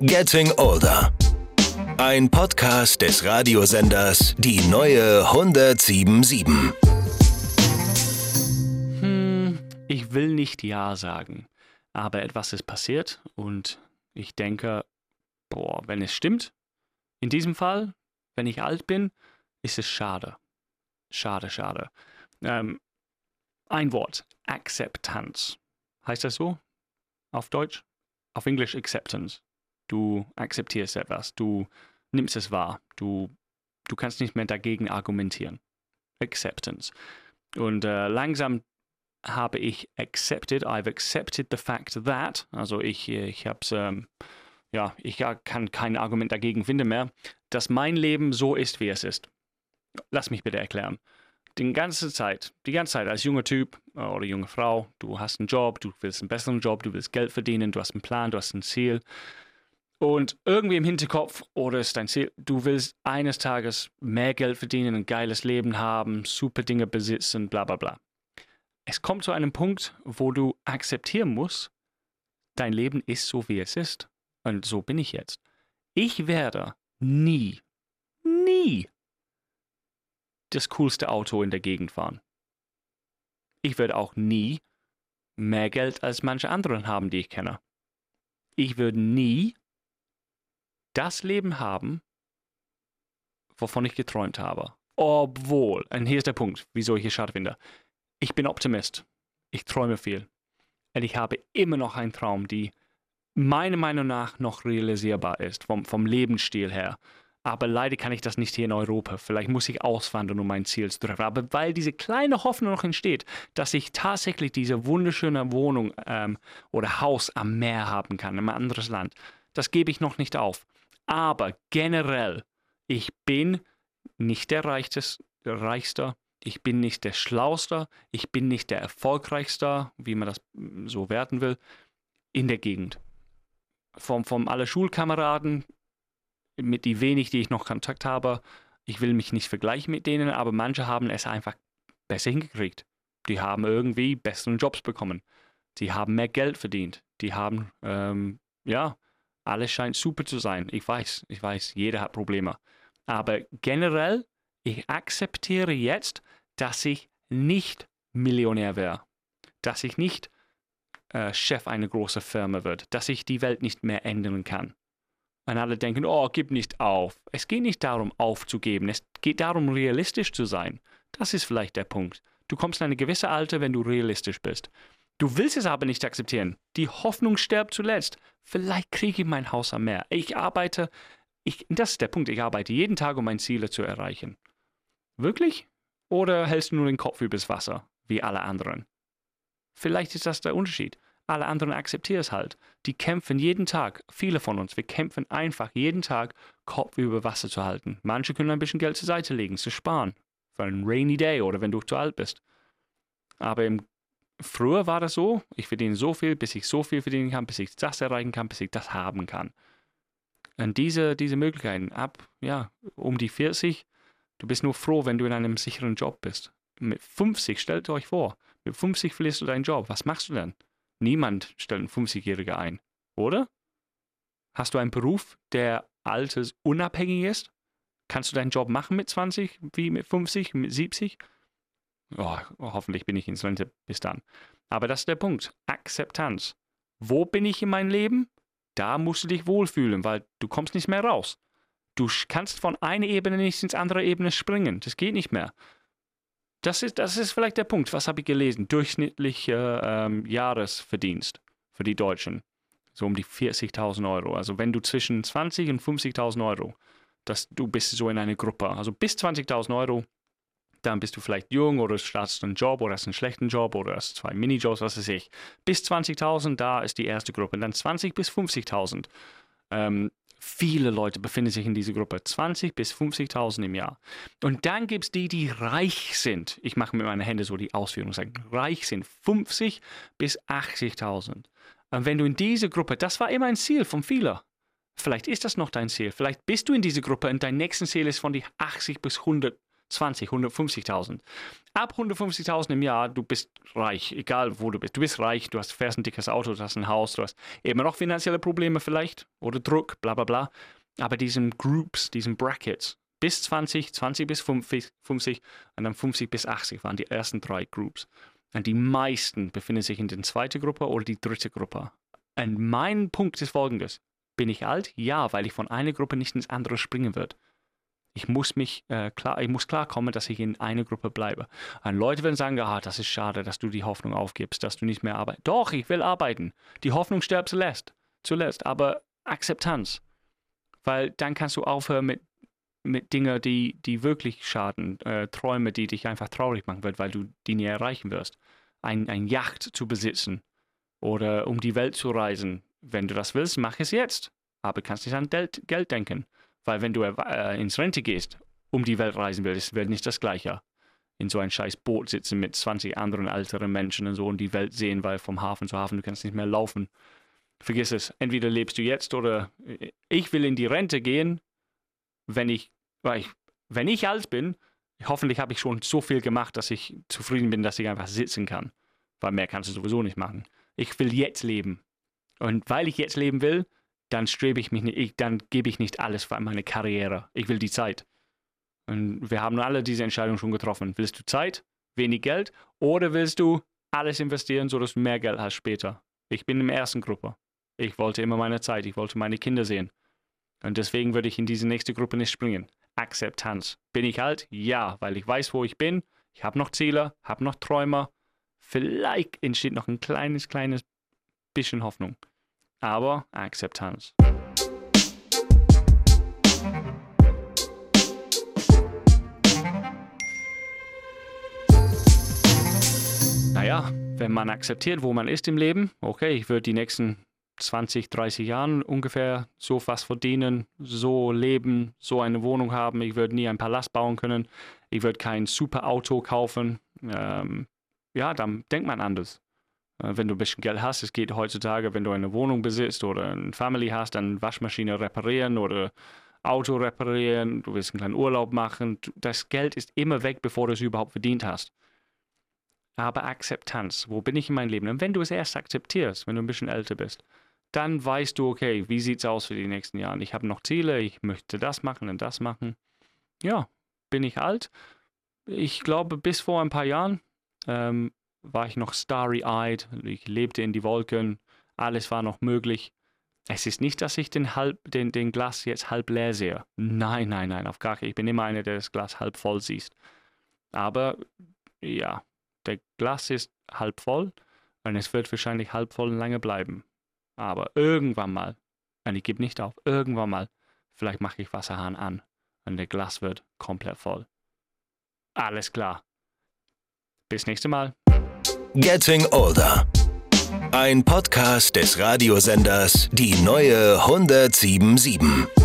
Getting Older. Ein Podcast des Radiosenders Die neue 1077. Hm, ich will nicht Ja sagen, aber etwas ist passiert und ich denke, boah, wenn es stimmt, in diesem Fall, wenn ich alt bin, ist es schade. Schade, schade. Ähm, ein Wort, Akzeptanz. Heißt das so? Auf Deutsch? Auf Englisch Acceptance. Du akzeptierst etwas, du nimmst es wahr, du, du kannst nicht mehr dagegen argumentieren. Acceptance. Und äh, langsam habe ich accepted, I've accepted the fact that, also ich, ich habe es, ähm, ja, ich kann kein Argument dagegen finden mehr, dass mein Leben so ist, wie es ist. Lass mich bitte erklären. Die ganze Zeit, die ganze Zeit als junger Typ äh, oder junge Frau, du hast einen Job, du willst einen besseren Job, du willst Geld verdienen, du hast einen Plan, du hast ein Ziel. Und irgendwie im Hinterkopf oder ist dein Ziel, du willst eines Tages mehr Geld verdienen, ein geiles Leben haben, super Dinge besitzen, bla bla bla. Es kommt zu einem Punkt, wo du akzeptieren musst, dein Leben ist so, wie es ist. Und so bin ich jetzt. Ich werde nie, nie das coolste Auto in der Gegend fahren. Ich werde auch nie mehr Geld als manche anderen haben, die ich kenne. Ich würde nie das Leben haben, wovon ich geträumt habe. Obwohl, und hier ist der Punkt, wieso ich es schade finde. Ich bin Optimist. Ich träume viel. Und ich habe immer noch einen Traum, die meiner Meinung nach noch realisierbar ist, vom, vom Lebensstil her. Aber leider kann ich das nicht hier in Europa. Vielleicht muss ich auswandern, um mein Ziel zu treffen. Aber weil diese kleine Hoffnung noch entsteht, dass ich tatsächlich diese wunderschöne Wohnung ähm, oder Haus am Meer haben kann, in einem anderes Land, das gebe ich noch nicht auf. Aber generell, ich bin nicht der Reichste, der Reichste, ich bin nicht der Schlauste, ich bin nicht der Erfolgreichste, wie man das mm, so werten will, in der Gegend. Von, von alle Schulkameraden, mit die wenig, die ich noch Kontakt habe, ich will mich nicht vergleichen mit denen, aber manche haben es einfach besser hingekriegt. Die haben irgendwie besseren Jobs bekommen. Die haben mehr Geld verdient. Die haben, ähm, ja, alles scheint super zu sein. Ich weiß, ich weiß, jeder hat Probleme. Aber generell, ich akzeptiere jetzt, dass ich nicht Millionär wäre. Dass ich nicht äh, Chef einer großen Firma wird. Dass ich die Welt nicht mehr ändern kann. Und alle denken, oh, gib nicht auf. Es geht nicht darum, aufzugeben. Es geht darum, realistisch zu sein. Das ist vielleicht der Punkt. Du kommst in eine gewisse Alter, wenn du realistisch bist. Du willst es aber nicht akzeptieren. Die Hoffnung stirbt zuletzt. Vielleicht kriege ich mein Haus am Meer. Ich arbeite, ich, das ist der Punkt, ich arbeite jeden Tag, um meine Ziele zu erreichen. Wirklich? Oder hältst du nur den Kopf übers Wasser, wie alle anderen? Vielleicht ist das der Unterschied. Alle anderen akzeptieren es halt. Die kämpfen jeden Tag, viele von uns, wir kämpfen einfach jeden Tag, Kopf über Wasser zu halten. Manche können ein bisschen Geld zur Seite legen, zu sparen. Für einen rainy day oder wenn du zu alt bist. Aber im früher war das so, ich verdiene so viel, bis ich so viel verdienen kann, bis ich das erreichen kann, bis ich das haben kann. Und diese, diese Möglichkeiten ab, ja, um die 40, du bist nur froh, wenn du in einem sicheren Job bist. Mit 50, stellt euch vor, mit 50 verlierst du deinen Job. Was machst du denn? Niemand stellt einen 50-Jähriger ein, oder? Hast du einen Beruf, der altersunabhängig ist? Kannst du deinen Job machen mit 20 wie mit 50, mit 70? Oh, hoffentlich bin ich ins Rente bis dann. Aber das ist der Punkt. Akzeptanz. Wo bin ich in meinem Leben? Da musst du dich wohlfühlen, weil du kommst nicht mehr raus. Du kannst von einer Ebene nicht ins andere Ebene springen. Das geht nicht mehr. Das ist, das ist vielleicht der Punkt. Was habe ich gelesen? Durchschnittlicher ähm, Jahresverdienst für die Deutschen. So um die 40.000 Euro. Also wenn du zwischen 20 und 50.000 Euro, dass du bist so in einer Gruppe. Also bis 20.000 Euro dann bist du vielleicht jung oder startest einen Job oder hast einen schlechten Job oder hast zwei Minijobs, was weiß ich. Bis 20.000, da ist die erste Gruppe. Und dann 20 bis 50.000. Ähm, viele Leute befinden sich in dieser Gruppe. 20 bis 50.000 im Jahr. Und dann gibt es die, die reich sind. Ich mache mit meinen Händen so die Ausführung, sagen, reich sind. 50 bis 80.000. Und wenn du in diese Gruppe, das war immer ein Ziel von vielen. Vielleicht ist das noch dein Ziel. Vielleicht bist du in dieser Gruppe und dein nächstes Ziel ist von die 80 bis 100 120, 150.000. Ab 150.000 im Jahr, du bist reich, egal wo du bist. Du bist reich, du hast, fährst ein dickes Auto, du hast ein Haus, du hast immer noch finanzielle Probleme vielleicht oder Druck, bla bla bla. Aber diesen Groups, diesen Brackets, bis 20, 20 bis 50, 50 und dann 50 bis 80 waren die ersten drei Groups. Und die meisten befinden sich in der zweiten Gruppe oder die dritte Gruppe. Und mein Punkt ist folgendes. Bin ich alt? Ja, weil ich von einer Gruppe nicht ins andere springen werde. Ich muss mich äh, klar, ich muss klarkommen, dass ich in einer Gruppe bleibe. Und Leute werden sagen, ah, das ist schade, dass du die Hoffnung aufgibst, dass du nicht mehr arbeitest. Doch, ich will arbeiten. Die Hoffnung stirbt zuletzt, zuletzt, aber Akzeptanz. Weil dann kannst du aufhören mit, mit Dingen, die, die wirklich schaden, äh, Träume, die dich einfach traurig machen wird, weil du die nie erreichen wirst. Ein, ein Yacht zu besitzen oder um die Welt zu reisen. Wenn du das willst, mach es jetzt. Aber kannst nicht an Geld denken. Weil wenn du äh, ins Rente gehst, um die Welt reisen willst, wird nicht das Gleiche. In so ein scheiß Boot sitzen mit 20 anderen älteren Menschen und so und die Welt sehen, weil vom Hafen zu Hafen du kannst nicht mehr laufen. Vergiss es. Entweder lebst du jetzt oder äh, ich will in die Rente gehen, wenn ich, weil ich wenn ich alt bin, hoffentlich habe ich schon so viel gemacht, dass ich zufrieden bin, dass ich einfach sitzen kann. Weil mehr kannst du sowieso nicht machen. Ich will jetzt leben. Und weil ich jetzt leben will, dann strebe ich mich nicht, dann gebe ich nicht alles für meine Karriere. Ich will die Zeit. Und wir haben alle diese Entscheidung schon getroffen. Willst du Zeit, wenig Geld oder willst du alles investieren, sodass du mehr Geld hast später? Ich bin in der ersten Gruppe. Ich wollte immer meine Zeit, ich wollte meine Kinder sehen. Und deswegen würde ich in diese nächste Gruppe nicht springen. Akzeptanz. Bin ich alt? Ja, weil ich weiß, wo ich bin. Ich habe noch Ziele, habe noch Träume. Vielleicht entsteht noch ein kleines, kleines bisschen Hoffnung aber Akzeptanz. Naja, wenn man akzeptiert, wo man ist im Leben, okay, ich würde die nächsten 20, 30 Jahren ungefähr so was verdienen, so leben, so eine Wohnung haben. Ich würde nie einen Palast bauen können. Ich würde kein super Auto kaufen. Ähm, ja, dann denkt man anders. Äh, wenn du ein bisschen Geld hast, es geht heutzutage, wenn du eine Wohnung besitzt oder eine Family hast, dann Waschmaschine reparieren oder Auto reparieren, du willst einen kleinen Urlaub machen. Das Geld ist immer weg, bevor du es überhaupt verdient hast. Aber Akzeptanz, wo bin ich in meinem Leben? Und wenn du es erst akzeptierst, wenn du ein bisschen älter bist, dann weißt du, okay, wie sieht es aus für die nächsten Jahre? Ich habe noch Ziele, ich möchte das machen und das machen. Ja, bin ich alt? Ich glaube, bis vor ein paar Jahren ähm, war ich noch starry-eyed, ich lebte in die Wolken, alles war noch möglich. Es ist nicht, dass ich den, halb, den, den Glas jetzt halb leer sehe. Nein, nein, nein, auf gar keinen Ich bin immer einer, der das Glas halb voll sieht. Aber ja, der Glas ist halb voll und es wird wahrscheinlich halb voll lange bleiben. Aber irgendwann mal, und ich gebe nicht auf, irgendwann mal, vielleicht mache ich Wasserhahn an und der Glas wird komplett voll. Alles klar. Bis nächste Mal. Getting Older. Ein Podcast des Radiosenders Die neue 1077.